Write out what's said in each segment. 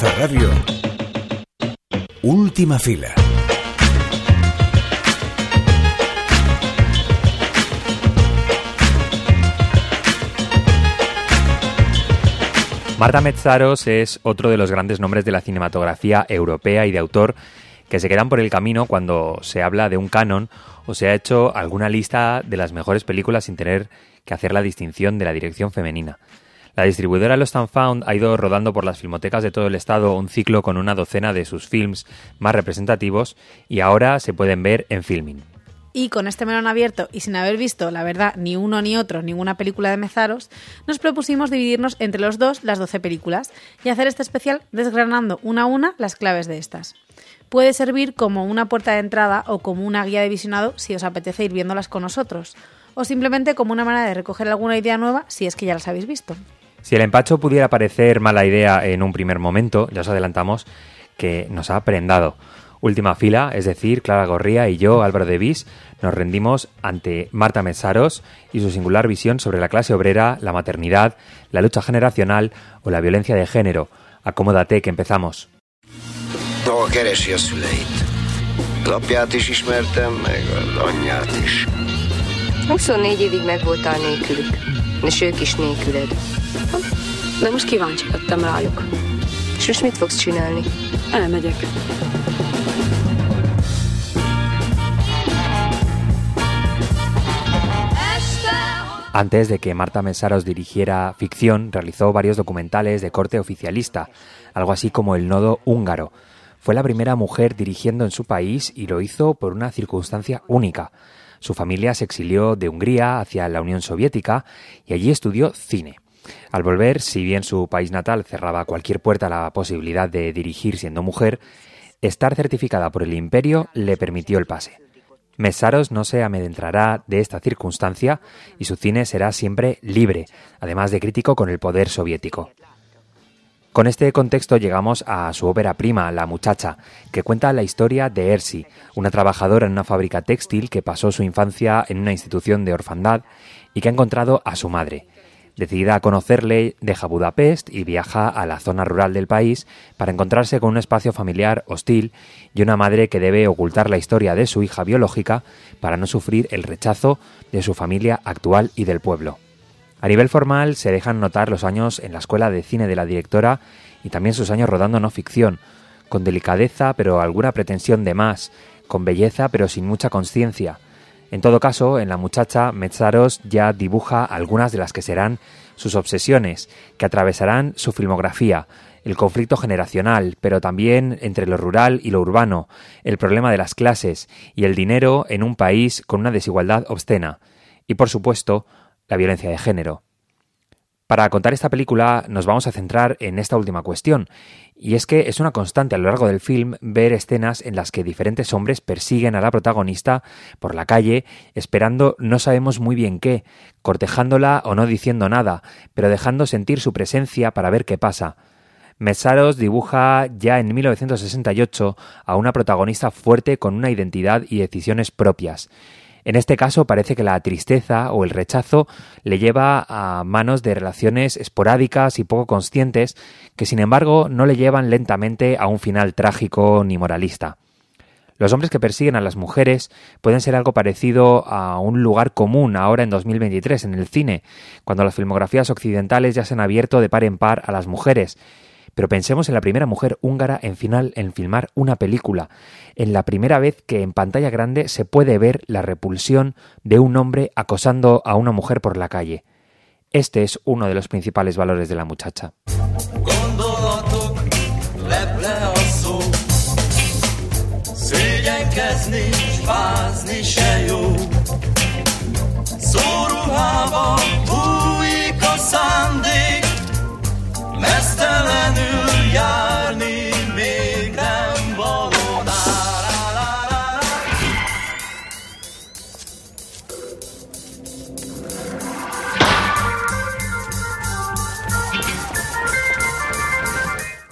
Radio. Última fila. Marta Metzaros es otro de los grandes nombres de la cinematografía europea y de autor que se quedan por el camino cuando se habla de un canon o se ha hecho alguna lista de las mejores películas sin tener que hacer la distinción de la dirección femenina. La distribuidora Lost and Found ha ido rodando por las filmotecas de todo el estado un ciclo con una docena de sus films más representativos y ahora se pueden ver en filming. Y con este melón abierto y sin haber visto, la verdad, ni uno ni otro, ninguna película de Mezaros, nos propusimos dividirnos entre los dos las 12 películas y hacer este especial desgranando una a una las claves de estas. Puede servir como una puerta de entrada o como una guía de visionado si os apetece ir viéndolas con nosotros, o simplemente como una manera de recoger alguna idea nueva si es que ya las habéis visto. Si el empacho pudiera parecer mala idea en un primer momento, ya os adelantamos que nos ha prendado. Última fila, es decir, Clara Gorría y yo, Álvaro de Vis, nos rendimos ante Marta Mesaros y su singular visión sobre la clase obrera, la maternidad, la lucha generacional o la violencia de género. Acomódate que empezamos. Hol keresi a szüleit? Az apját is ismertem, meg az anyját is. 24 évig meg voltál nélkülük, és ők is nélküled. De most kíváncsi lettem rájuk. És most mit fogsz csinálni? Elmegyek. Antes de que Marta Mesaros dirigiera ficción, realizó varios documentales de corte oficialista, algo así como El Nodo Húngaro. Fue la primera mujer dirigiendo en su país y lo hizo por una circunstancia única. Su familia se exilió de Hungría hacia la Unión Soviética y allí estudió cine. Al volver, si bien su país natal cerraba cualquier puerta a la posibilidad de dirigir siendo mujer, estar certificada por el imperio le permitió el pase. Mesaros no se amedrentará de esta circunstancia y su cine será siempre libre, además de crítico con el poder soviético. Con este contexto llegamos a su ópera prima, La muchacha, que cuenta la historia de Ersi, una trabajadora en una fábrica textil que pasó su infancia en una institución de orfandad y que ha encontrado a su madre. Decidida a conocerle, deja Budapest y viaja a la zona rural del país para encontrarse con un espacio familiar hostil y una madre que debe ocultar la historia de su hija biológica para no sufrir el rechazo de su familia actual y del pueblo. A nivel formal se dejan notar los años en la escuela de cine de la directora y también sus años rodando no ficción, con delicadeza pero alguna pretensión de más, con belleza pero sin mucha conciencia, en todo caso, en la muchacha, Metzaros ya dibuja algunas de las que serán sus obsesiones, que atravesarán su filmografía, el conflicto generacional, pero también entre lo rural y lo urbano, el problema de las clases y el dinero en un país con una desigualdad obscena, y por supuesto, la violencia de género. Para contar esta película nos vamos a centrar en esta última cuestión, y es que es una constante a lo largo del film ver escenas en las que diferentes hombres persiguen a la protagonista por la calle, esperando no sabemos muy bien qué, cortejándola o no diciendo nada, pero dejando sentir su presencia para ver qué pasa. Mesaros dibuja ya en 1968 a una protagonista fuerte con una identidad y decisiones propias. En este caso parece que la tristeza o el rechazo le lleva a manos de relaciones esporádicas y poco conscientes que sin embargo no le llevan lentamente a un final trágico ni moralista. Los hombres que persiguen a las mujeres pueden ser algo parecido a un lugar común ahora en 2023 en el cine, cuando las filmografías occidentales ya se han abierto de par en par a las mujeres pero pensemos en la primera mujer húngara en final en filmar una película, en la primera vez que en pantalla grande se puede ver la repulsión de un hombre acosando a una mujer por la calle. Este es uno de los principales valores de la muchacha.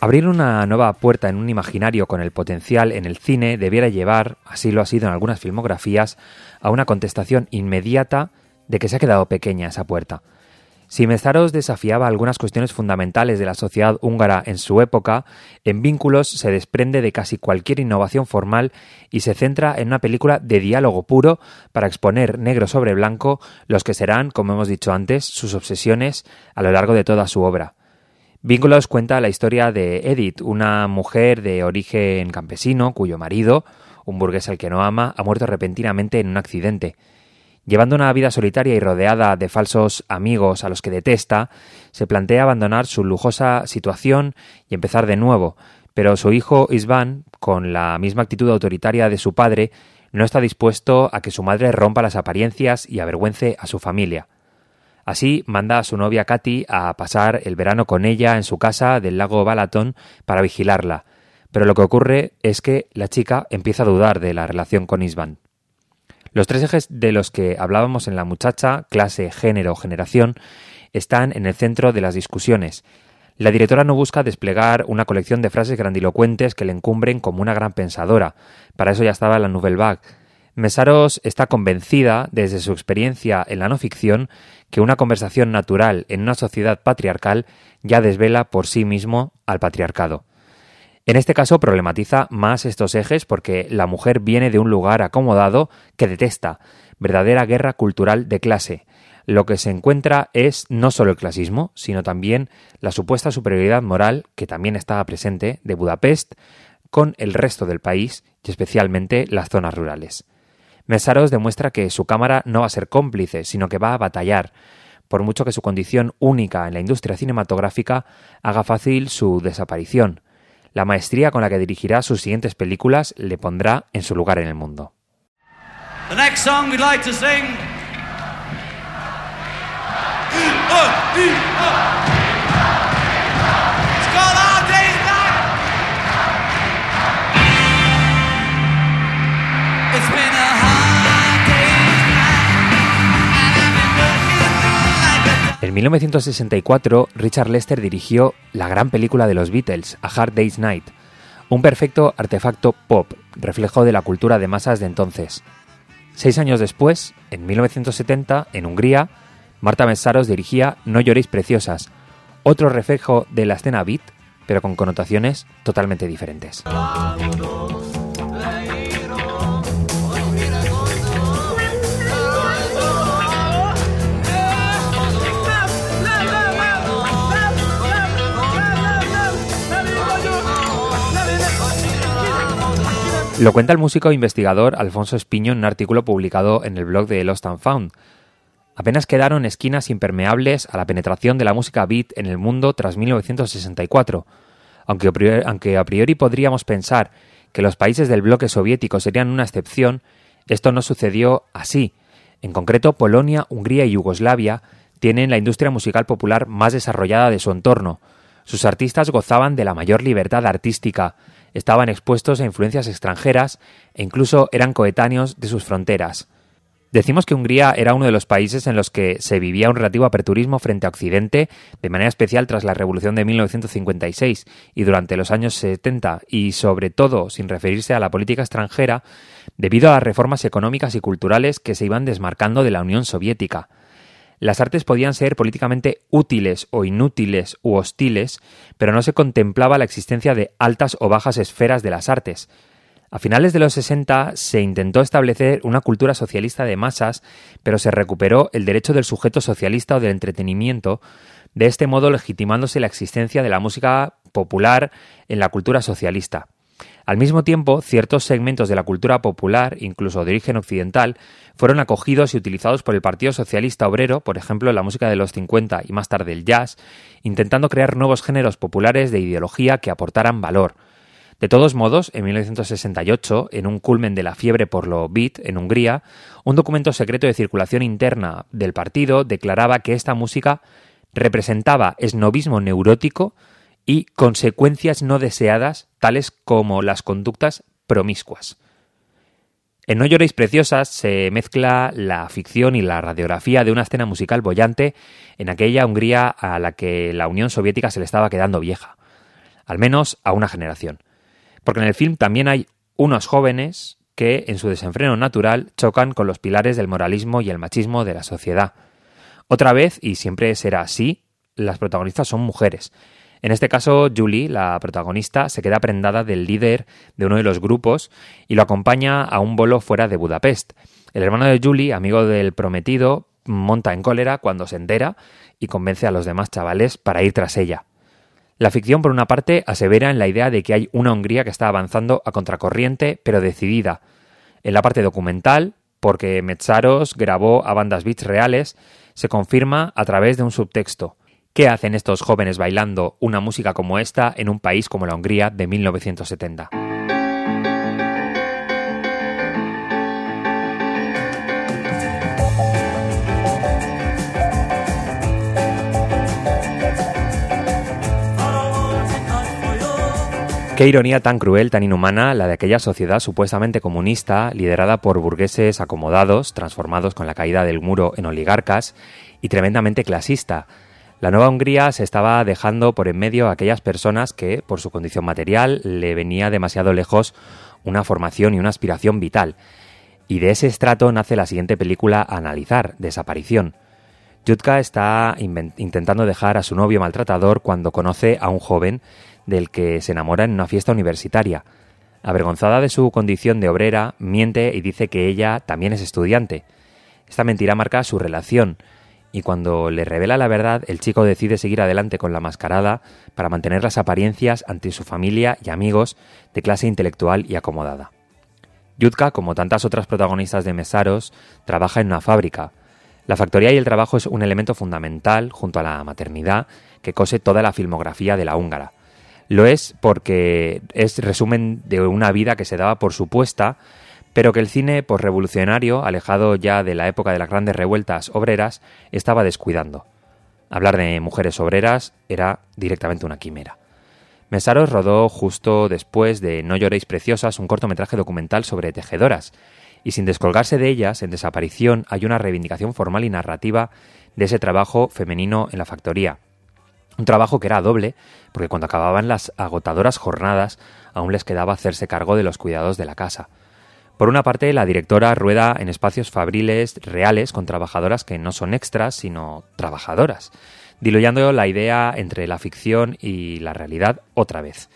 Abrir una nueva puerta en un imaginario con el potencial en el cine debiera llevar, así lo ha sido en algunas filmografías, a una contestación inmediata de que se ha quedado pequeña esa puerta. Si Mezaros desafiaba algunas cuestiones fundamentales de la sociedad húngara en su época, en Vínculos se desprende de casi cualquier innovación formal y se centra en una película de diálogo puro para exponer negro sobre blanco los que serán, como hemos dicho antes, sus obsesiones a lo largo de toda su obra. Vínculos cuenta la historia de Edith, una mujer de origen campesino cuyo marido, un burgués al que no ama, ha muerto repentinamente en un accidente. Llevando una vida solitaria y rodeada de falsos amigos a los que detesta, se plantea abandonar su lujosa situación y empezar de nuevo, pero su hijo Isvan, con la misma actitud autoritaria de su padre, no está dispuesto a que su madre rompa las apariencias y avergüence a su familia. Así manda a su novia Katy a pasar el verano con ella en su casa del lago Balaton para vigilarla, pero lo que ocurre es que la chica empieza a dudar de la relación con Isvan. Los tres ejes de los que hablábamos en la muchacha, clase, género, generación, están en el centro de las discusiones. La directora no busca desplegar una colección de frases grandilocuentes que le encumbren como una gran pensadora. Para eso ya estaba la Nouvelle Vague. Mesaros está convencida, desde su experiencia en la no ficción, que una conversación natural en una sociedad patriarcal ya desvela por sí mismo al patriarcado. En este caso problematiza más estos ejes porque la mujer viene de un lugar acomodado que detesta, verdadera guerra cultural de clase. Lo que se encuentra es no solo el clasismo, sino también la supuesta superioridad moral, que también estaba presente, de Budapest con el resto del país y especialmente las zonas rurales. Mesaros demuestra que su cámara no va a ser cómplice, sino que va a batallar, por mucho que su condición única en la industria cinematográfica haga fácil su desaparición. La maestría con la que dirigirá sus siguientes películas le pondrá en su lugar en el mundo. The next song like to sing. En 1964, Richard Lester dirigió la gran película de los Beatles, A Hard Day's Night, un perfecto artefacto pop, reflejo de la cultura de masas de entonces. Seis años después, en 1970, en Hungría, Marta Mesaros dirigía No lloréis preciosas, otro reflejo de la escena beat, pero con connotaciones totalmente diferentes. Lo cuenta el músico e investigador Alfonso Espiño en un artículo publicado en el blog de Lost and Found. Apenas quedaron esquinas impermeables a la penetración de la música beat en el mundo tras 1964. Aunque, aunque a priori podríamos pensar que los países del bloque soviético serían una excepción, esto no sucedió así. En concreto, Polonia, Hungría y Yugoslavia tienen la industria musical popular más desarrollada de su entorno. Sus artistas gozaban de la mayor libertad artística, estaban expuestos a influencias extranjeras e incluso eran coetáneos de sus fronteras. Decimos que Hungría era uno de los países en los que se vivía un relativo aperturismo frente a Occidente, de manera especial tras la Revolución de 1956 y durante los años 70, y sobre todo sin referirse a la política extranjera, debido a las reformas económicas y culturales que se iban desmarcando de la Unión Soviética. Las artes podían ser políticamente útiles o inútiles u hostiles, pero no se contemplaba la existencia de altas o bajas esferas de las artes. A finales de los 60 se intentó establecer una cultura socialista de masas, pero se recuperó el derecho del sujeto socialista o del entretenimiento, de este modo legitimándose la existencia de la música popular en la cultura socialista. Al mismo tiempo, ciertos segmentos de la cultura popular, incluso de origen occidental, fueron acogidos y utilizados por el Partido Socialista Obrero, por ejemplo, la música de los 50 y más tarde el jazz, intentando crear nuevos géneros populares de ideología que aportaran valor. De todos modos, en 1968, en un culmen de la fiebre por lo beat en Hungría, un documento secreto de circulación interna del partido declaraba que esta música representaba esnovismo neurótico y consecuencias no deseadas, tales como las conductas promiscuas. En No lloréis preciosas se mezcla la ficción y la radiografía de una escena musical bollante en aquella Hungría a la que la Unión Soviética se le estaba quedando vieja, al menos a una generación. Porque en el film también hay unos jóvenes que, en su desenfreno natural, chocan con los pilares del moralismo y el machismo de la sociedad. Otra vez, y siempre será así, las protagonistas son mujeres. En este caso, Julie, la protagonista, se queda prendada del líder de uno de los grupos y lo acompaña a un bolo fuera de Budapest. El hermano de Julie, amigo del prometido, monta en cólera cuando se entera y convence a los demás chavales para ir tras ella. La ficción, por una parte, asevera en la idea de que hay una Hungría que está avanzando a contracorriente, pero decidida. En la parte documental, porque Metzaros grabó a bandas beats reales, se confirma a través de un subtexto. ¿Qué hacen estos jóvenes bailando una música como esta en un país como la Hungría de 1970? Qué ironía tan cruel, tan inhumana, la de aquella sociedad supuestamente comunista, liderada por burgueses acomodados, transformados con la caída del muro en oligarcas, y tremendamente clasista. La nueva Hungría se estaba dejando por en medio a aquellas personas que, por su condición material, le venía demasiado lejos una formación y una aspiración vital. Y de ese estrato nace la siguiente película a analizar, Desaparición. Jutka está intentando dejar a su novio maltratador cuando conoce a un joven del que se enamora en una fiesta universitaria. Avergonzada de su condición de obrera, miente y dice que ella también es estudiante. Esta mentira marca su relación, y cuando le revela la verdad, el chico decide seguir adelante con la mascarada para mantener las apariencias ante su familia y amigos de clase intelectual y acomodada. Yutka, como tantas otras protagonistas de Mesaros, trabaja en una fábrica. La factoría y el trabajo es un elemento fundamental, junto a la maternidad, que cose toda la filmografía de la húngara. Lo es porque es resumen de una vida que se daba por supuesta, pero que el cine revolucionario, alejado ya de la época de las grandes revueltas obreras, estaba descuidando. Hablar de mujeres obreras era directamente una quimera. Mesaros rodó justo después de No lloréis preciosas un cortometraje documental sobre tejedoras, y sin descolgarse de ellas, en desaparición hay una reivindicación formal y narrativa de ese trabajo femenino en la factoría, un trabajo que era doble, porque cuando acababan las agotadoras jornadas aún les quedaba hacerse cargo de los cuidados de la casa. Por una parte, la directora rueda en espacios fabriles reales con trabajadoras que no son extras, sino trabajadoras, diluyendo la idea entre la ficción y la realidad otra vez,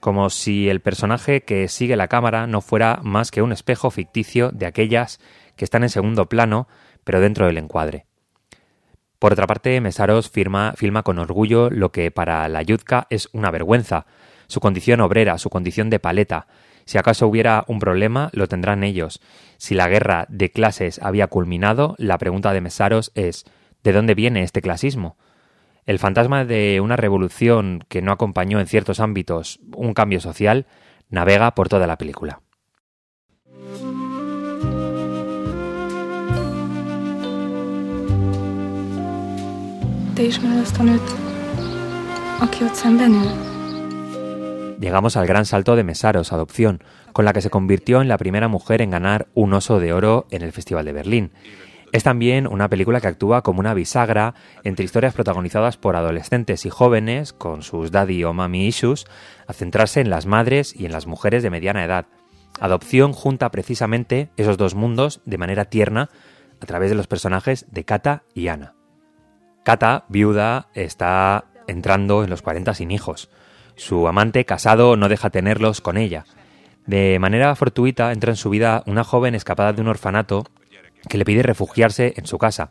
como si el personaje que sigue la cámara no fuera más que un espejo ficticio de aquellas que están en segundo plano, pero dentro del encuadre. Por otra parte, Mesaros firma, filma con orgullo lo que para la Yuzka es una vergüenza, su condición obrera, su condición de paleta. Si acaso hubiera un problema, lo tendrán ellos. Si la guerra de clases había culminado, la pregunta de Mesaros es ¿de dónde viene este clasismo? El fantasma de una revolución que no acompañó en ciertos ámbitos un cambio social navega por toda la película. Llegamos al gran salto de Mesaros, adopción, con la que se convirtió en la primera mujer en ganar un oso de oro en el Festival de Berlín. Es también una película que actúa como una bisagra entre historias protagonizadas por adolescentes y jóvenes con sus daddy o mommy issues a centrarse en las madres y en las mujeres de mediana edad. Adopción junta precisamente esos dos mundos de manera tierna a través de los personajes de Kata y Ana. Kata, viuda, está entrando en los 40 sin hijos. Su amante, casado, no deja tenerlos con ella. De manera fortuita entra en su vida una joven escapada de un orfanato que le pide refugiarse en su casa.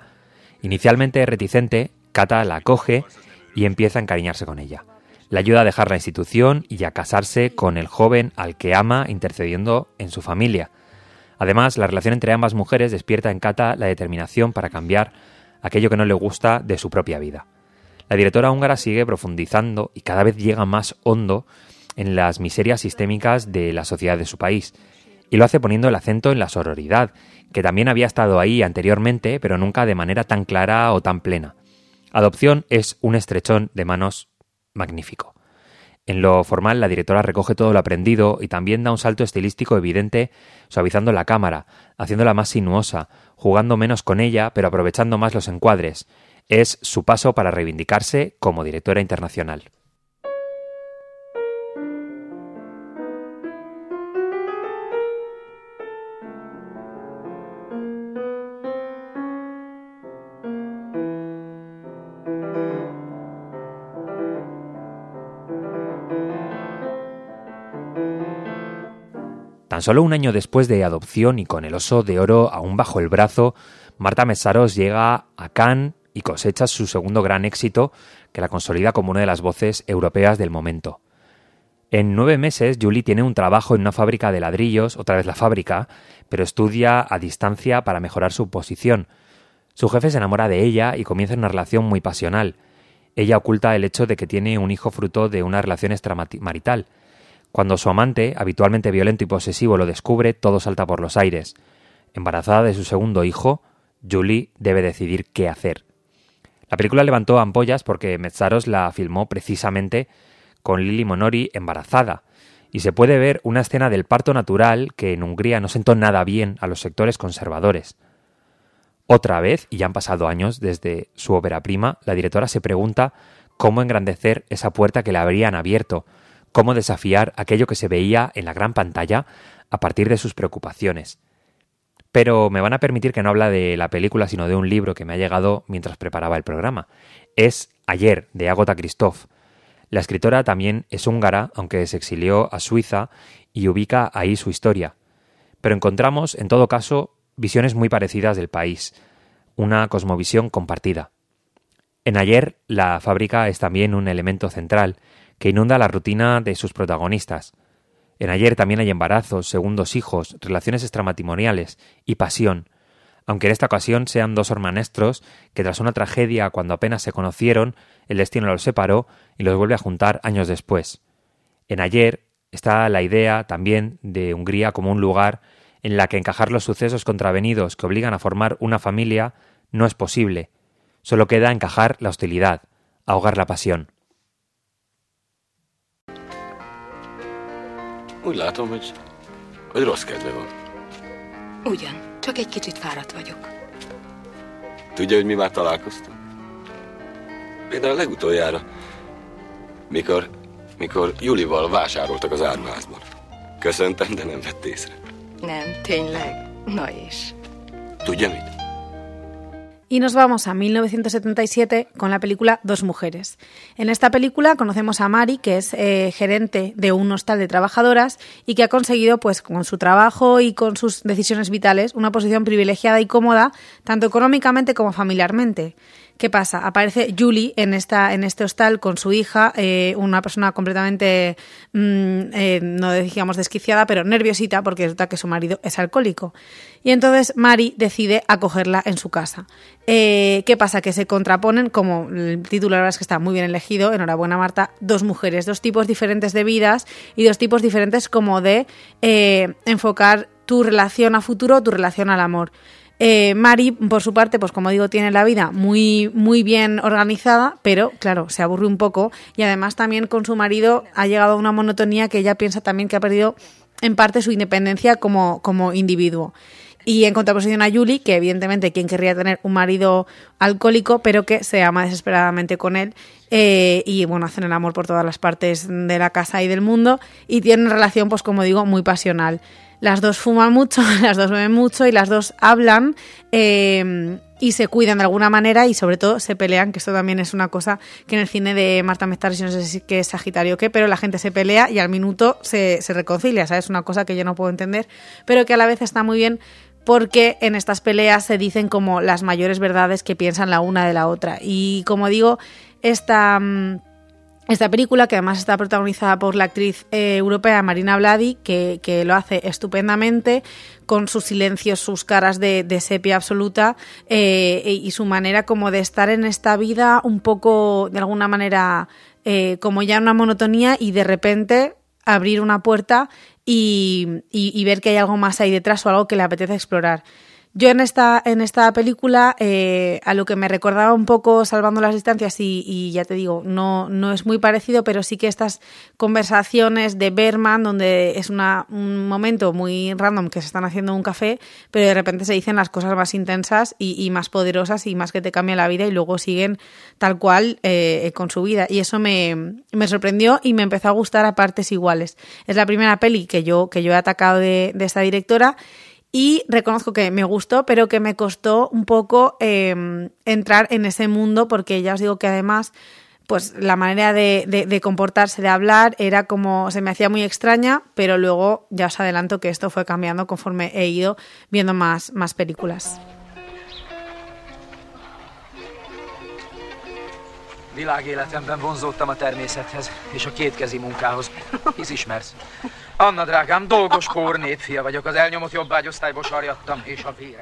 Inicialmente reticente, Kata la acoge y empieza a encariñarse con ella. La ayuda a dejar la institución y a casarse con el joven al que ama intercediendo en su familia. Además, la relación entre ambas mujeres despierta en Kata la determinación para cambiar aquello que no le gusta de su propia vida. La directora húngara sigue profundizando y cada vez llega más hondo en las miserias sistémicas de la sociedad de su país, y lo hace poniendo el acento en la sororidad, que también había estado ahí anteriormente, pero nunca de manera tan clara o tan plena. Adopción es un estrechón de manos magnífico. En lo formal, la directora recoge todo lo aprendido y también da un salto estilístico evidente, suavizando la cámara, haciéndola más sinuosa, jugando menos con ella, pero aprovechando más los encuadres. Es su paso para reivindicarse como directora internacional. Tan solo un año después de adopción y con el oso de oro aún bajo el brazo, Marta Mesaros llega a Cannes y cosecha su segundo gran éxito, que la consolida como una de las voces europeas del momento. En nueve meses, Julie tiene un trabajo en una fábrica de ladrillos, otra vez la fábrica, pero estudia a distancia para mejorar su posición. Su jefe se enamora de ella y comienza una relación muy pasional. Ella oculta el hecho de que tiene un hijo fruto de una relación extramarital. Cuando su amante, habitualmente violento y posesivo, lo descubre, todo salta por los aires. Embarazada de su segundo hijo, Julie debe decidir qué hacer. La película levantó ampollas porque Metzaros la filmó precisamente con Lili Monori embarazada, y se puede ver una escena del parto natural que en Hungría no sentó nada bien a los sectores conservadores. Otra vez, y ya han pasado años desde su ópera prima, la directora se pregunta cómo engrandecer esa puerta que le habrían abierto, cómo desafiar aquello que se veía en la gran pantalla a partir de sus preocupaciones. Pero me van a permitir que no habla de la película, sino de un libro que me ha llegado mientras preparaba el programa. Es Ayer, de Agota Christoph, la escritora también es húngara, aunque se exilió a Suiza y ubica ahí su historia. Pero encontramos, en todo caso, visiones muy parecidas del país, una cosmovisión compartida. En ayer, la fábrica es también un elemento central que inunda la rutina de sus protagonistas. En ayer también hay embarazos, segundos hijos, relaciones extramatrimoniales y pasión, aunque en esta ocasión sean dos hermanestros que tras una tragedia cuando apenas se conocieron, el destino los separó y los vuelve a juntar años después. En ayer está la idea también de Hungría como un lugar en la que encajar los sucesos contravenidos que obligan a formar una familia no es posible. Solo queda encajar la hostilidad, ahogar la pasión. Csak egy kicsit fáradt vagyok. Tudja, hogy mi már találkoztunk? Például a legutoljára, mikor, mikor Julival vásároltak az áruházban. Köszöntem, de nem vett észre. Nem, tényleg. Na és? Tudja mit? Y nos vamos a 1977 con la película Dos Mujeres. En esta película conocemos a Mari, que es eh, gerente de un hostal de trabajadoras y que ha conseguido, pues, con su trabajo y con sus decisiones vitales, una posición privilegiada y cómoda, tanto económicamente como familiarmente. ¿Qué pasa? Aparece Julie en, esta, en este hostal con su hija, eh, una persona completamente, mm, eh, no digamos desquiciada, pero nerviosita porque resulta que su marido es alcohólico. Y entonces Mari decide acogerla en su casa. Eh, ¿Qué pasa? Que se contraponen, como el título la verdad es que está muy bien elegido, enhorabuena Marta, dos mujeres, dos tipos diferentes de vidas y dos tipos diferentes como de enfocar tu relación a futuro, tu relación al amor. Eh, Mari, por su parte, pues como digo, tiene la vida muy, muy bien organizada, pero claro, se aburre un poco y además también con su marido ha llegado a una monotonía que ella piensa también que ha perdido en parte su independencia como, como individuo. Y en contraposición a Julie, que evidentemente quien querría tener un marido alcohólico, pero que se ama desesperadamente con él. Eh, y bueno, hacen el amor por todas las partes de la casa y del mundo. Y tienen relación, pues como digo, muy pasional. Las dos fuman mucho, las dos beben mucho y las dos hablan eh, y se cuidan de alguna manera y sobre todo se pelean, que esto también es una cosa que en el cine de Marta Mestares, no sé si que es Sagitario o qué, pero la gente se pelea y al minuto se, se reconcilia, ¿sabes? Una cosa que yo no puedo entender, pero que a la vez está muy bien porque en estas peleas se dicen como las mayores verdades que piensan la una de la otra. Y como digo, esta... Mm, esta película, que además está protagonizada por la actriz eh, europea Marina Vladi, que, lo hace estupendamente, con sus silencios, sus caras de, sepia absoluta eh, y su manera como de estar en esta vida un poco, de alguna manera, eh, como ya una monotonía y de repente abrir una puerta y, y ver que hay algo más ahí detrás o algo que le apetece explorar. Yo en esta, en esta película, eh, a lo que me recordaba un poco Salvando las Distancias, y, ya te digo, no, no es muy parecido, pero sí que estas conversaciones de Berman, donde es una, un momento muy random que se están haciendo un café, pero de repente se dicen las cosas más intensas y, más poderosas y más que te cambian la vida y luego siguen tal cual eh, con su vida. Y eso me, me, sorprendió y me empezó a gustar a partes iguales. Es la primera peli que yo, que yo he atacado de, de esta directora y reconozco que me gustó, pero que me costó un poco em, entrar en ese mundo porque ya os digo que además pues la manera de, de, comportarse, de hablar, era como, se me hacía muy extraña, pero luego ya os adelanto que esto fue cambiando conforme he ido viendo más, más películas.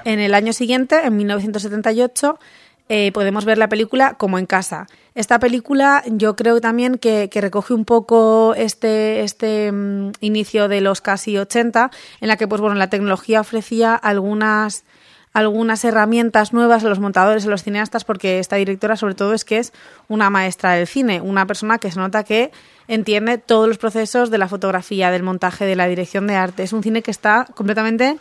En el año siguiente, en 1978, eh, podemos ver la película como en casa. Esta película yo creo también que, recoge un poco este, este mm, inicio de los casi 80, en la que pues bueno, la tecnología ofrecía algunas algunas herramientas nuevas a los montadores, a los cineastas, porque esta directora sobre todo es que es una maestra del cine, una persona que se nota que entiende todos los procesos de la fotografía, del montaje, de la dirección de arte. Es un cine que está completamente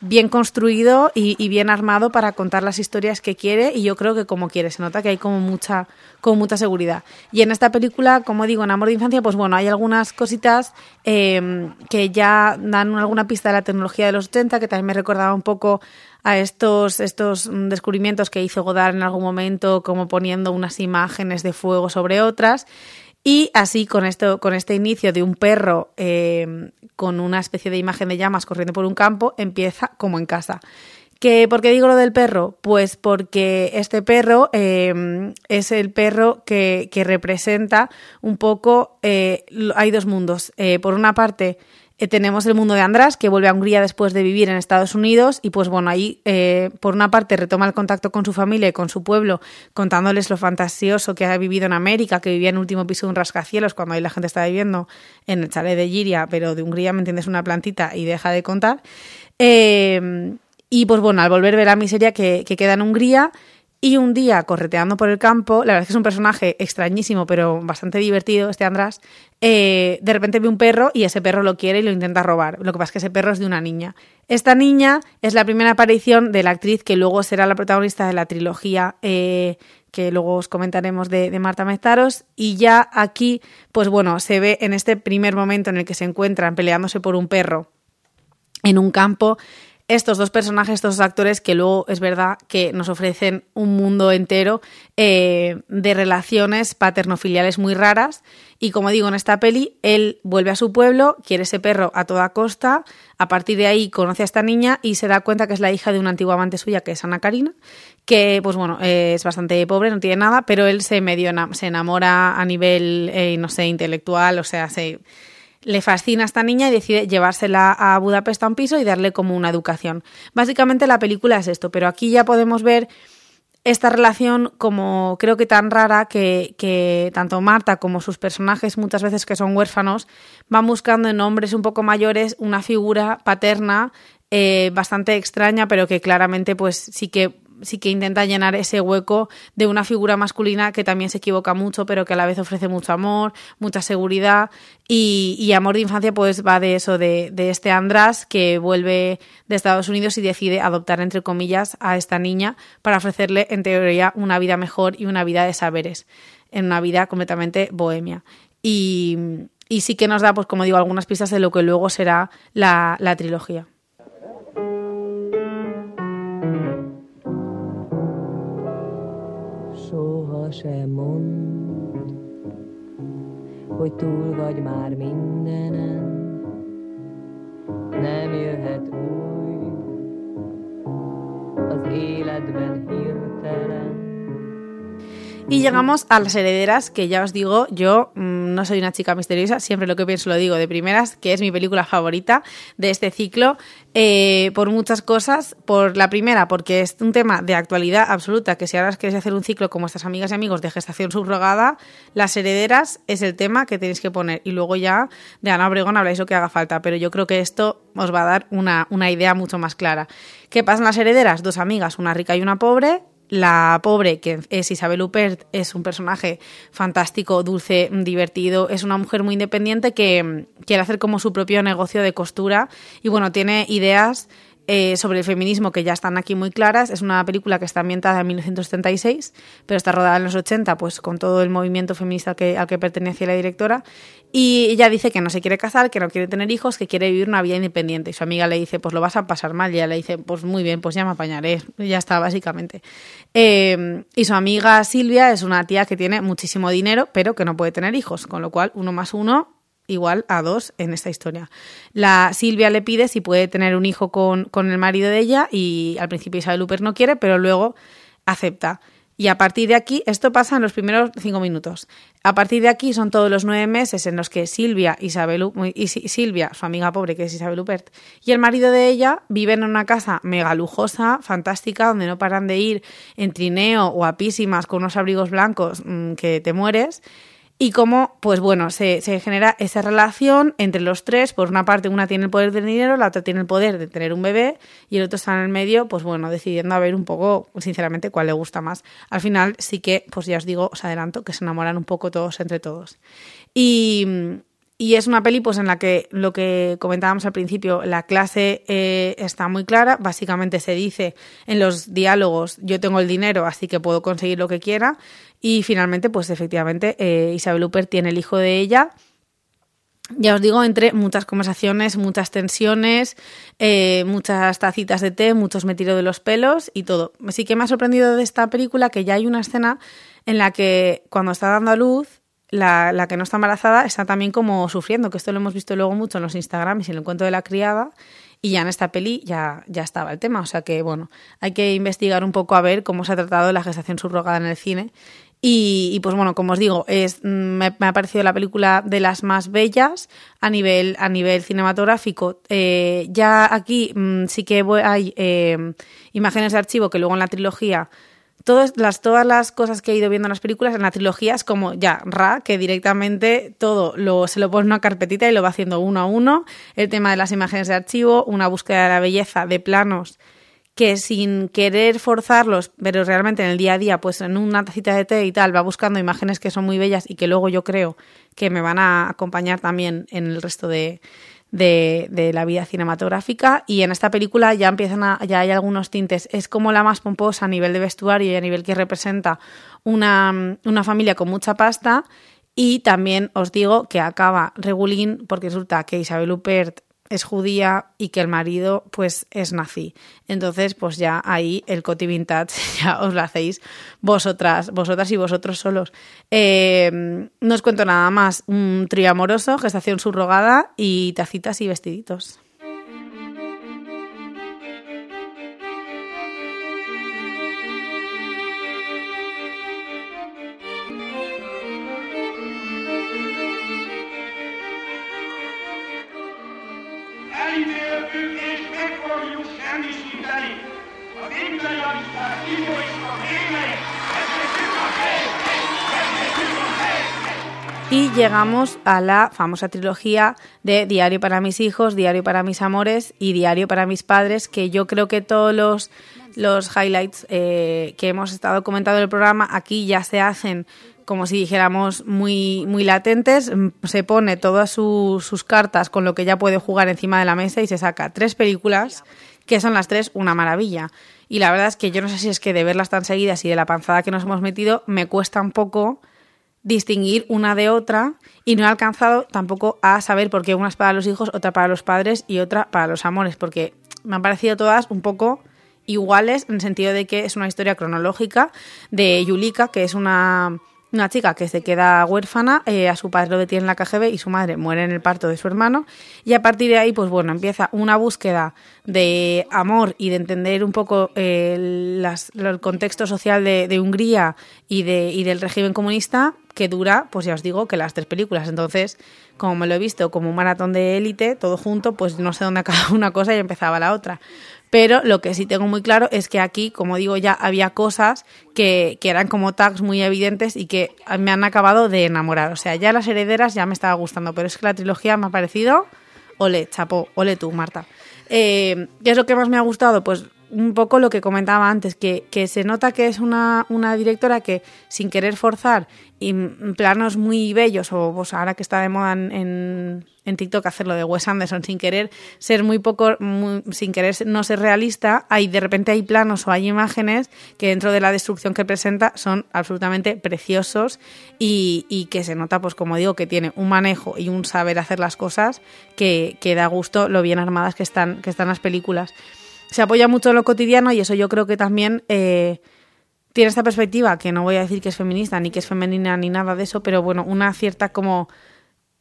bien construido y, bien armado para contar las historias que quiere y yo creo que como quiere. Se nota que hay como mucha, como mucha seguridad. Y en esta película, como digo, en Amor de Infancia, pues bueno, hay algunas cositas eh, que ya dan alguna pista de la tecnología de los 80, que también me recordaba un poco a estos, estos descubrimientos que hizo Godard en algún momento, como poniendo unas imágenes de fuego sobre otras. Y así, con, esto, con este inicio de un perro eh, con una especie de imagen de llamas corriendo por un campo, empieza como en casa. ¿Que, ¿Por qué digo lo del perro? Pues porque este perro eh, es el perro que, representa un poco, eh, hay dos mundos. por una parte, eh, tenemos el mundo de András, que vuelve a Hungría después de vivir en Estados Unidos y pues bueno, ahí eh, por una parte retoma el contacto con su familia y con su pueblo, contándoles lo fantasioso que ha vivido en América, que vivía en el último piso de un rascacielos cuando ahí la gente está viviendo en el chalet de Giria, pero de Hungría, ¿me entiendes? Una plantita y deja de contar. Eh, y pues bueno, al volver ver la miseria que queda en Hungría y un día, correteando por el campo, la verdad es que es un personaje extrañísimo, pero bastante divertido, este András, eh, de repente ve un perro y ese perro lo quiere y lo intenta robar. Lo que pasa es que ese perro es de una niña. Esta niña es la primera aparición de la actriz que luego será la protagonista de la trilogía eh, que luego os comentaremos de, de, Marta Meztaros. Y ya aquí, pues bueno, se ve en este primer momento en el que se encuentran peleándose por un perro en un campo estos dos personajes, estos dos actores que luego es verdad que nos ofrecen un mundo entero eh, de relaciones paternofiliales muy raras. Y como digo, en esta peli, él vuelve a su pueblo, quiere ese perro a toda costa, a partir de ahí conoce a esta niña y se da cuenta que es la hija de una antigua amante suya, que es Ana Karina, que pues bueno, es bastante pobre, no tiene nada, pero él se medio se enamora a nivel, eh, no sé, intelectual, o sea, se le fascina a esta niña y decide llevársela a Budapest a un piso y darle como una educación. Básicamente la película es esto, pero aquí ya podemos ver esta relación como creo que tan rara que, tanto Marta como sus personajes muchas veces que son huérfanos van buscando en hombres un poco mayores una figura paterna eh, bastante extraña pero que claramente pues sí que sí que intenta llenar ese hueco de una figura masculina que también se equivoca mucho, pero que a la vez ofrece mucho amor, mucha seguridad y, amor de infancia pues va de eso, de, de, este András que vuelve de Estados Unidos y decide adoptar entre comillas a esta niña para ofrecerle en teoría una vida mejor y una vida de saberes, en una vida completamente bohemia. Y, y sí que nos da, pues como digo, algunas pistas de lo que luego será la, la trilogía. Sem mond, hogy túl vagy már mindenen, nem jöhet új az életben hirtelen. Y llegamos a las herederas, que ya os digo, yo mm, no soy una chica misteriosa, siempre lo que pienso lo digo de primeras, que es mi película favorita de este ciclo, eh, por muchas cosas. Por la primera, porque es un tema de actualidad absoluta, que si ahora queréis hacer un ciclo como estas amigas y amigos de gestación subrogada, las herederas es el tema que tenéis que poner. Y luego ya de Ana Obregón habláis lo que haga falta, pero yo creo que esto os va a dar una, una idea mucho más clara. ¿Qué pasan las herederas? Dos amigas, una rica y una pobre, la pobre, que es Isabel Huppert, es un personaje fantástico, dulce, divertido, es una mujer muy independiente que quiere hacer como su propio negocio de costura y bueno, tiene ideas eh, sobre el feminismo que ya están aquí muy claras. Es una película que está ambientada en 1976, pero está rodada en los 80, pues con todo el movimiento feminista al que, al que pertenece la directora. Y ella dice que no se quiere casar, que no quiere tener hijos, que quiere vivir una vida independiente. Y su amiga le dice, pues lo vas a pasar mal. Y ella le dice, pues muy bien, pues ya me apañaré. ya está, básicamente. Eh, y su amiga Silvia es una tía que tiene muchísimo dinero, pero que no puede tener hijos. Con lo cual, uno más uno igual a dos en esta historia. La Silvia le pide si puede tener un hijo con, con el marido de ella y al principio Isabel Luper no quiere, pero luego acepta. Y a partir de aquí, esto pasa en los primeros cinco minutos. A partir de aquí son todos los nueve meses en los que Silvia, Isabel, y Silvia, su amiga pobre, que es Isabel Upert, y el marido de ella viven en una casa mega lujosa, fantástica, donde no paran de ir en trineo o a písimas con unos abrigos blancos mmm, que te mueres y cómo, pues bueno, se, se, genera esa relación entre los tres. Por una parte, una tiene el poder del dinero, la otra tiene el poder de tener un bebé y el otro está en el medio, pues bueno, decidiendo a ver un poco, sinceramente, cuál le gusta más. Al final, sí que, pues ya os digo, os adelanto, que se enamoran un poco todos entre todos. Y, y es una peli pues en la que lo que comentábamos al principio, la clase eh, está muy clara. Básicamente se dice en los diálogos, yo tengo el dinero, así que puedo conseguir lo que quiera. Y finalmente, pues efectivamente, eh, Isabel Huppert tiene el hijo de ella. Ya os digo, entre muchas conversaciones, muchas tensiones, eh, muchas tacitas de té, muchos me tiro de los pelos y todo. Sí que me ha sorprendido de esta película que ya hay una escena en la que cuando está dando a luz, la, la, que no está embarazada está también como sufriendo, que esto lo hemos visto luego mucho en los Instagrams y en el cuento de la criada, y ya en esta peli ya, ya estaba el tema. O sea que, bueno, hay que investigar un poco a ver cómo se ha tratado la gestación subrogada en el cine y, pues bueno, como os digo, es, me, me, ha parecido la película de las más bellas a nivel, a nivel cinematográfico. Eh, ya aquí mmm, sí que hay eh, imágenes de archivo que luego en la trilogía todas las, todas las cosas que he ido viendo en las películas, en la trilogía es como ya, Ra, que directamente todo lo, se lo pone una carpetita y lo va haciendo uno a uno. El tema de las imágenes de archivo, una búsqueda de la belleza de planos que sin querer forzarlos, pero realmente en el día a día, pues en una tacita de té y tal, va buscando imágenes que son muy bellas y que luego yo creo que me van a acompañar también en el resto de, de, de, la vida cinematográfica y en esta película ya empiezan a, ya hay algunos tintes. Es como la más pomposa a nivel de vestuario y a nivel que representa una, una familia con mucha pasta y también os digo que acaba regulín porque resulta que Isabel Huppert es judía y que el marido pues es nazi. Entonces, pues ya ahí el coti vintage ya os lo hacéis vosotras, vosotras y vosotros solos. Eh, no os cuento nada más. Un trío amoroso, gestación subrogada y tacitas y vestiditos. Y llegamos a la famosa trilogía de Diario para mis hijos, Diario para mis amores y Diario para mis padres, que yo creo que todos los, los highlights eh, que hemos estado comentando en el programa aquí ya se hacen como si dijéramos muy, muy latentes, se pone todas su, sus cartas con lo que ya puede jugar encima de la mesa y se saca tres películas que son las tres una maravilla. Y la verdad es que yo no sé si es que de verlas tan seguidas y de la panzada que nos hemos metido, me cuesta un poco distinguir una de otra y no he alcanzado tampoco a saber por qué una es para los hijos, otra para los padres y otra para los amores, porque me han parecido todas un poco iguales en el sentido de que es una historia cronológica de Yulika, que es una una chica que se queda huérfana, eh, a su padre lo detiene en la KGB y su madre muere en el parto de su hermano. Y a partir de ahí, pues bueno, empieza una búsqueda de amor y de entender un poco eh, las, el contexto social de, de Hungría y, de, y del régimen comunista que dura, pues ya os digo, que las tres películas. Entonces, como me lo he visto como un maratón de élite, todo junto, pues no sé dónde acaba una cosa y empezaba la otra. Pero lo que sí tengo muy claro es que aquí, como digo, ya había cosas que, que, eran como tags muy evidentes y que me han acabado de enamorar. O sea, ya las herederas ya me estaba gustando, pero es que la trilogía me ha parecido, ole, chapo, ole tú, Marta. Eh, ¿Qué es lo que más me ha gustado? Pues un poco lo que comentaba antes, que, que se nota que es una, una, directora que sin querer forzar y planos muy bellos, o pues ahora que está de moda en, en, en TikTok hacer lo de Wes Anderson sin querer ser muy poco, sin querer no ser realista, hay de repente hay planos o hay imágenes que dentro de la destrucción que presenta son absolutamente preciosos y, y que se nota, pues como digo, que tiene un manejo y un saber hacer las cosas que, que da gusto lo bien armadas que están, que están las películas. Se apoya mucho en lo cotidiano y eso yo creo que también... Eh, tiene esta perspectiva, que no voy a decir que es feminista, ni que es femenina, ni nada de eso, pero bueno, una cierta como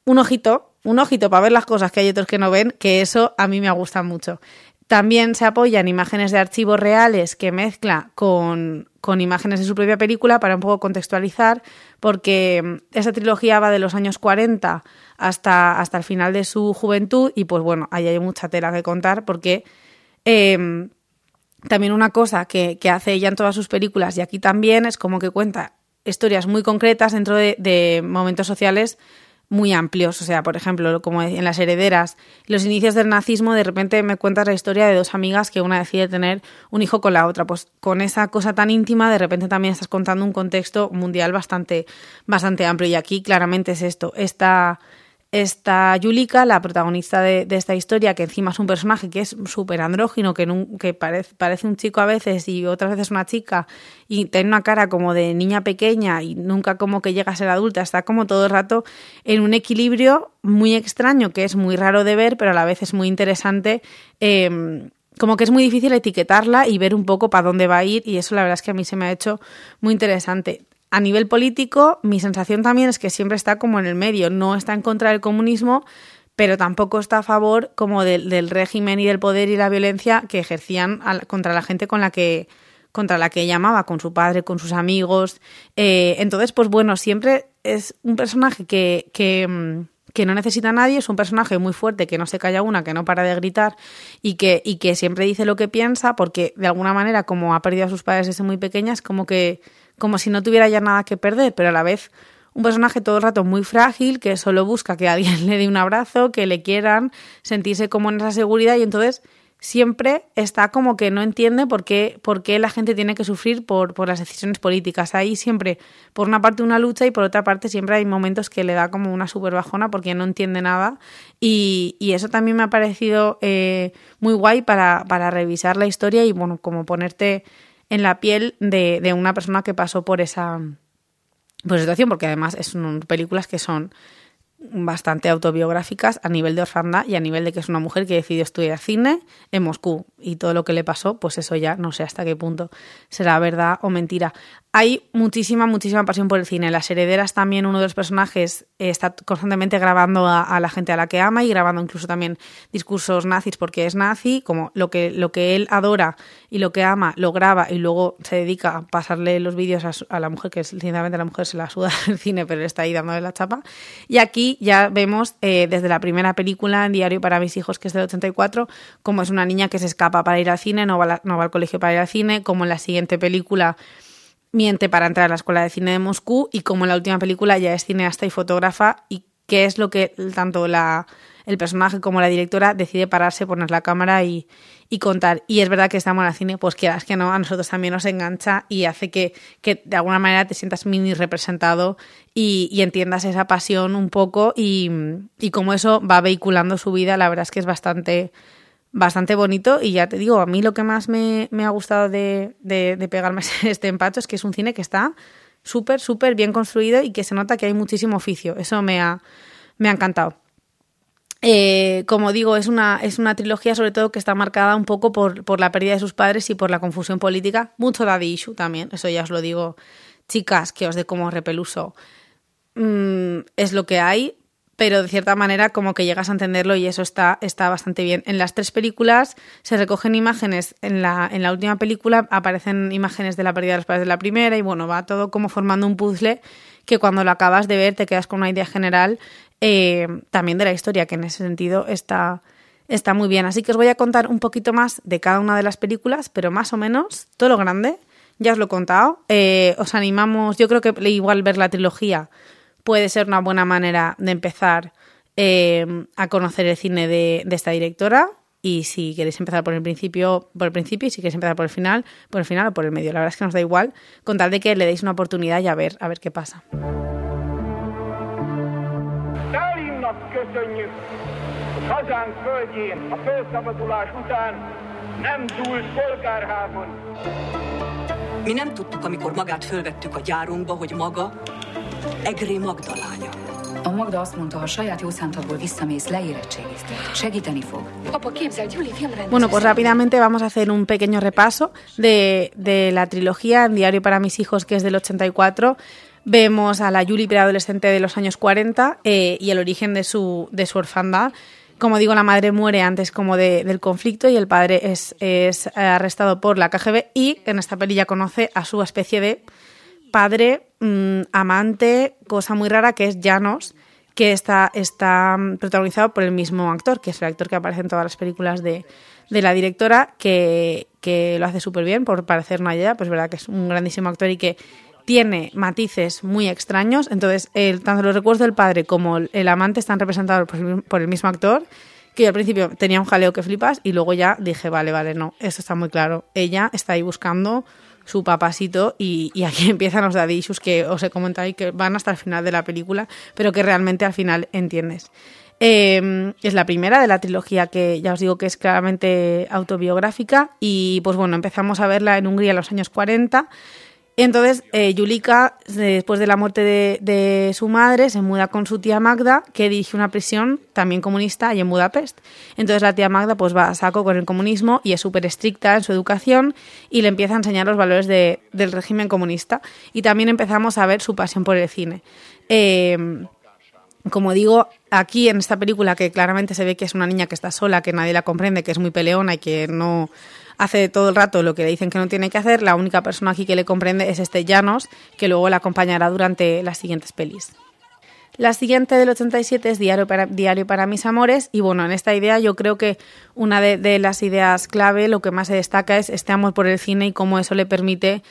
un ojito, un ojito para ver las cosas que hay otros que no ven, que eso a mí me gusta mucho. También se apoya en imágenes de archivos reales que mezcla con, con, imágenes de su propia película para un poco contextualizar, porque mm, esa trilogía va de los años 40 hasta, hasta el final de su juventud y pues bueno, ahí hay mucha tela que contar porque eh, también una cosa que, hace ella en todas sus películas y aquí también es como que cuenta historias muy concretas dentro de, momentos sociales muy amplios. O sea, por ejemplo, como en Las Herederas, los inicios del nazismo, de repente me cuentas la historia de dos amigas que una decide tener un hijo con la otra. Pues con esa cosa tan íntima, de repente también estás contando un contexto mundial bastante, bastante amplio. Y aquí claramente es esto. Esta esta Yulika, la protagonista de, esta historia, que encima es un personaje que es súper andrógino, que, parece, un chico a veces y otras veces una chica, y tiene una cara como de niña pequeña y nunca como que llega a ser adulta, está como todo el rato en un equilibrio muy extraño, que es muy raro de ver, pero a la vez es muy interesante. Em, como que es muy difícil etiquetarla y ver un poco para dónde va a ir y eso la verdad es que a mí se me ha hecho muy interesante a nivel político, mi sensación también es que siempre está como en el medio, no está en contra del comunismo, pero tampoco está a favor como del, régimen y del poder y la violencia que ejercían contra la gente con la que contra la que llamaba, con su padre, con sus amigos. Eh, entonces, pues bueno, siempre es un personaje que, que, mm, que, no necesita a nadie, es un personaje muy fuerte, que no se calla una, que no para de gritar y que, y que siempre dice lo que piensa, porque de alguna manera, como ha perdido a sus padres desde muy pequeña, es como que como si no tuviera ya nada que perder, pero a la vez un personaje todo el rato muy frágil, que solo busca que alguien le dé un abrazo, que le quieran, sentirse como en esa seguridad y entonces siempre está como que no entiende por qué, por qué la gente tiene que sufrir por, por las decisiones políticas. Ahí siempre, por una parte, una lucha y por otra parte, siempre hay momentos que le da como una super bajona porque no entiende nada. Y, y eso también me ha parecido eh, muy guay para, para revisar la historia y, bueno, como ponerte en la piel de, de una persona que pasó por esa, situación, porque además son películas que son bastante autobiográficas a nivel de orfandad y a nivel de que es una mujer que decidió estudiar cine en Moscú. Y todo lo que le pasó, pues eso ya no sé hasta qué punto será verdad o mentira hay muchísima, muchísima pasión por el cine. Las herederas también, uno de los personajes eh, está constantemente grabando a, la gente a la que ama y grabando incluso también discursos nazis porque es nazi, como lo que, lo que él adora y lo que ama lo graba y luego se dedica a pasarle los vídeos a, la mujer, que sinceramente la mujer se la suda el cine, pero está ahí dándole la chapa. Y aquí ya vemos eh, desde la primera película en Diario para mis hijos, que es del 84, como es una niña que se escapa para ir al cine, no va, no va al colegio para ir al cine, como en la siguiente película miente para entrar a la Escuela de Cine de Moscú y como en la última película ya es cineasta y fotógrafa y qué es lo que tanto la, el personaje como la directora decide pararse, poner la cámara y, y contar. Y es verdad que estamos en el cine, pues quieras que no, a nosotros también nos engancha y hace que, que de alguna manera te sientas mini representado y, y entiendas esa pasión un poco y, y cómo eso va vehiculando su vida. La verdad es que es bastante bastante bonito y ya te digo, a mí lo que más me, ha gustado de, pegarme este empacho es que es un cine que está súper, súper bien construido y que se nota que hay muchísimo oficio. Eso me ha, me ha encantado. Eh, como digo, es una, es una trilogía sobre todo que está marcada un poco por, por la pérdida de sus padres y por la confusión política. Mucho daddy issue también, eso ya os lo digo, chicas, que os dé como repeluso. Mm, es lo que hay, pero de cierta manera como que llegas a entenderlo y eso está, está bastante bien. En las tres películas se recogen imágenes, en la, en la última película aparecen imágenes de la pérdida de los padres de la primera y bueno, va todo como formando un puzzle que cuando lo acabas de ver te quedas con una idea general eh, también de la historia, que en ese sentido está, está muy bien. Así que os voy a contar un poquito más de cada una de las películas, pero más o menos todo lo grande. Ya os lo he contado. Eh, os animamos, yo creo que igual ver la trilogía puede ser una buena manera de empezar eh, a conocer el cine de, esta directora. Y si queréis empezar por el principio, por el principio, y si queréis empezar por el final, por el final o por el medio. La verdad es que nos da igual, con tal de que le deis una oportunidad y a ver, a ver qué pasa. hazánk földjén a felszabadulás után nem túl polgárháború. Mi nem tudtuk, amikor magát fölvettük a gyárunkba, hogy maga Egré Magda lánya. A Magda azt mondta, ha saját jó szántatból visszamész, leérettségiztek. Segíteni fog. Apa, képzeld, Juli filmrendező. Bueno, pues rápidamente vamos a hacer un pequeño repaso de, de la trilogía en Diario para mis hijos, que es del 84. Vemos a la Julie preadolescente de los años 40 eh, y el origen de su, de su orfandad. Como digo, la madre muere antes como de- del conflicto y el padre es, es arrestado por la KGB y en esta peli ya conoce a su especie de padre, mm, amante, cosa muy rara que es Janos, que está, está mm, protagonizado por el mismo actor, que es el actor que aparece en todas las películas de, de la directora, que, que lo hace súper bien, por parecer una idea, pues verdad que es un grandísimo actor y que tiene matices muy extraños. Entonces, el- tanto los recuerdos del padre como el, amante están representados por el, por el mismo actor, que yo al principio tenía un jaleo que flipas y luego ya dije, vale, vale, no, esto está muy claro. Ella está ahí buscando su papasito y, y aquí empiezan los daddy que os he comentado y que van hasta el final de la película, pero que realmente al final entiendes. Eh, es la primera de la trilogía que ya os digo que es claramente autobiográfica y pues bueno, empezamos a verla en Hungría en los años 40. Entonces, eh, Yulika, después de la muerte de, su madre, se muda con su tía Magda, que dirige una prisión también comunista ahí en Budapest. Entonces la tía Magda pues va a saco con el comunismo y es súper estricta en su educación y le empieza a enseñar los valores de- del régimen comunista. Y también empezamos a ver su pasión por el cine. Eh, como digo, aquí en esta película que claramente se ve que es una niña que está sola, que nadie la comprende, que es muy peleona y que no hace todo el rato lo que le dicen que no tiene que hacer, la única persona aquí que le comprende es este Llanos, que luego la acompañará durante las siguientes pelis. La siguiente del 87 es Diario para, Diario para mis amores y bueno, en esta idea yo creo que una de, las ideas clave, lo que más se destaca es este amor por el cine y cómo eso le permite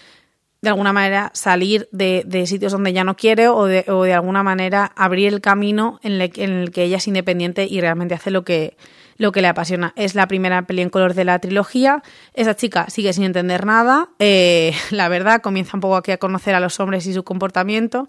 de alguna manera salir de, de sitios donde ya no quiere o de, o de alguna manera abrir el camino en el que ella es independiente y realmente hace lo que, lo que le apasiona. Es la primera peli en color de la trilogía. Esa chica sigue sin entender nada. eh, la verdad, comienza un poco aquí a conocer a los hombres y su comportamiento.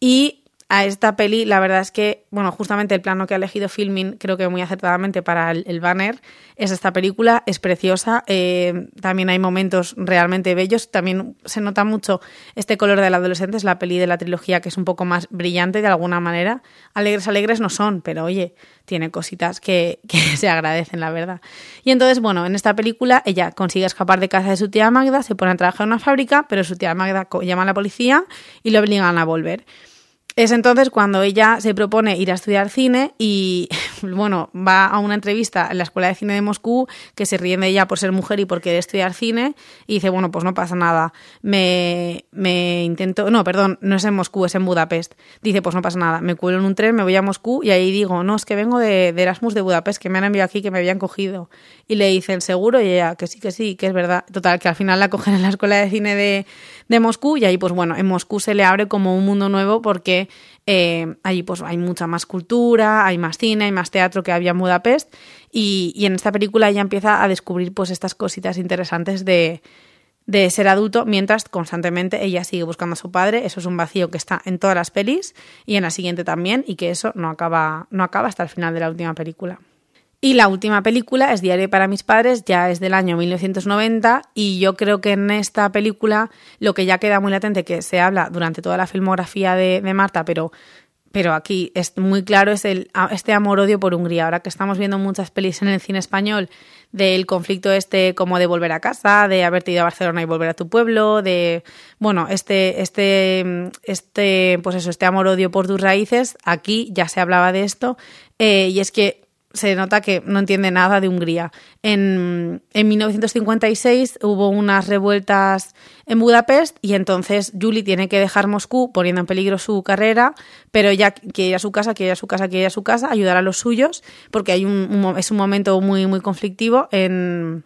Y a esta peli, la verdad es que, bueno, justamente el plano que ha elegido Filmin, creo que muy acertadamente para el, banner, es esta película, es preciosa, eh, también hay momentos realmente bellos, también se nota mucho este color del adolescente, es la peli de la trilogía que es un poco más brillante de alguna manera, alegres, alegres no son, pero oye, tiene cositas que, que se agradecen, la verdad. Y entonces, bueno, en esta película ella consigue escapar de casa de su tía Magda, se pone a trabajar en una fábrica, pero su tía Magda llama a la policía y le obligan a volver. Es entonces cuando ella se propone ir a estudiar cine y, bueno, va a una entrevista en la Escuela de Cine de Moscú que se ríen de ella por ser mujer y por querer estudiar cine y dice, bueno, pues no pasa nada. Me, me intento, no, perdón, no es en Moscú, es en Budapest. Dice, pues no pasa nada. Me cuelo en un tren, me voy a Moscú y ahí digo, no, es que vengo de, de Erasmus de Budapest, que me han enviado aquí, que me habían cogido. Y le dicen, seguro, y ella, que sí, que sí, que es verdad. Total, que al final la cogen en la Escuela de Cine de, de Moscú y ahí, pues bueno, en Moscú se le abre como un mundo nuevo porque eh, allí pues hay mucha más cultura, hay más cine, hay más teatro que había en Budapest y, en esta película ella empieza a descubrir pues estas cositas interesantes de, de ser adulto mientras constantemente ella sigue buscando a su padre. Eso es un vacío que está en todas las pelis y en la siguiente también y que eso no acaba, no acaba hasta el final de la última película. Y la última película es Diario para mis padres, ya es del año 1990 y yo creo que en esta película lo que ya queda muy latente, que se habla durante toda la filmografía de, Marta, pero, pero aquí es muy claro, es el, este amor-odio por Hungría. Ahora que estamos viendo muchas pelis en el cine español del conflicto este como de volver a casa, de haberte ido a Barcelona y volver a tu pueblo, de, bueno, este, este, este, pues eso, este amor-odio por tus raíces, aquí ya se hablaba de esto eh, y es que se nota que no entiende nada de Hungría. En, en 1956 hubo unas revueltas en Budapest y entonces Julie tiene que dejar Moscú poniendo en peligro su carrera, pero ella quiere ir a su casa, quiere ir a su casa, quiere ir a su casa, ayudar a los suyos, porque hay un, un- es un momento muy, muy conflictivo en,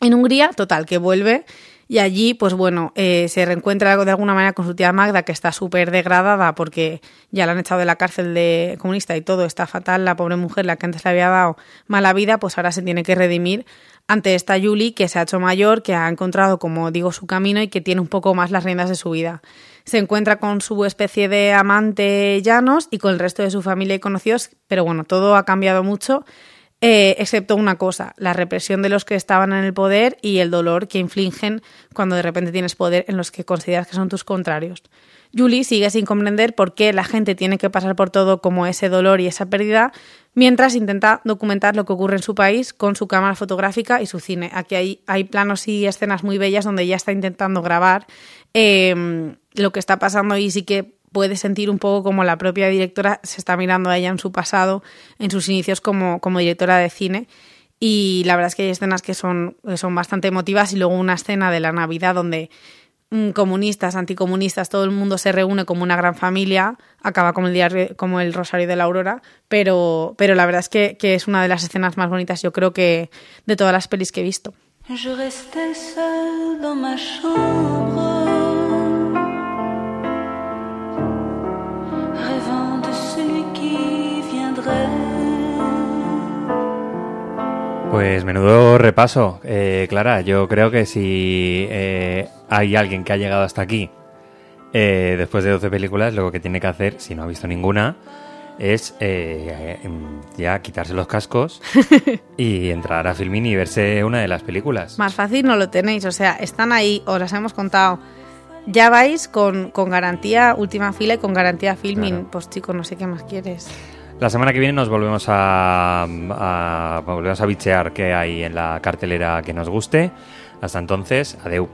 en Hungría, total, que vuelve y allí, pues bueno, eh, se reencuentra de alguna manera con su tía Magda, que está súper degradada porque ya la han echado de la cárcel de comunista y todo está fatal. La pobre mujer, la que antes le había dado mala vida, pues ahora se tiene que redimir ante esta Julie que se ha hecho mayor, que ha encontrado, como digo, su camino y que tiene un poco más las riendas de su vida. Se encuentra con su especie de amante Llanos y con el resto de su familia y conocidos, pero bueno, todo ha cambiado mucho, eh, excepto una cosa, la represión de los que estaban en el poder y el dolor que infligen cuando de repente tienes poder en los que consideras que son tus contrarios. Julie sigue sin comprender por qué la gente tiene que pasar por todo como ese dolor y esa pérdida, mientras intenta documentar lo que ocurre en su país con su cámara fotográfica y su cine. Aquí hay, planos y escenas muy bellas donde ella está intentando grabar eh, lo que está pasando y sí que puede sentir un poco como la propia directora se está mirando a ella en su pasado, en sus inicios como, como directora de cine. Y la verdad es que hay escenas que son, que son bastante emotivas y luego una escena de la Navidad donde Mm, comunistas, anticomunistas, todo el mundo se reúne como una gran familia, acaba como el, día, como el Rosario de la Aurora, pero, pero la verdad es que, que es una de las escenas más bonitas, yo creo que de todas las pelis que he visto. Pues menudo repaso, eh, Clara. Yo creo que si eh, hay alguien que ha llegado hasta aquí eh, después de 12 películas, lo que tiene que hacer, si no ha visto ninguna, es em, ya quitarse los cascos y entrar a Filmin y verse una de las películas. Más fácil no lo tenéis, o sea, están ahí, os las hemos contado. Ya vais con, garantía última fila y con garantía Filmin. Pues chicos, no sé qué más quieres. La semana que viene nos volvemos a, volvemos a bichear qué hay en la cartelera que nos guste. Hasta entonces, adeu.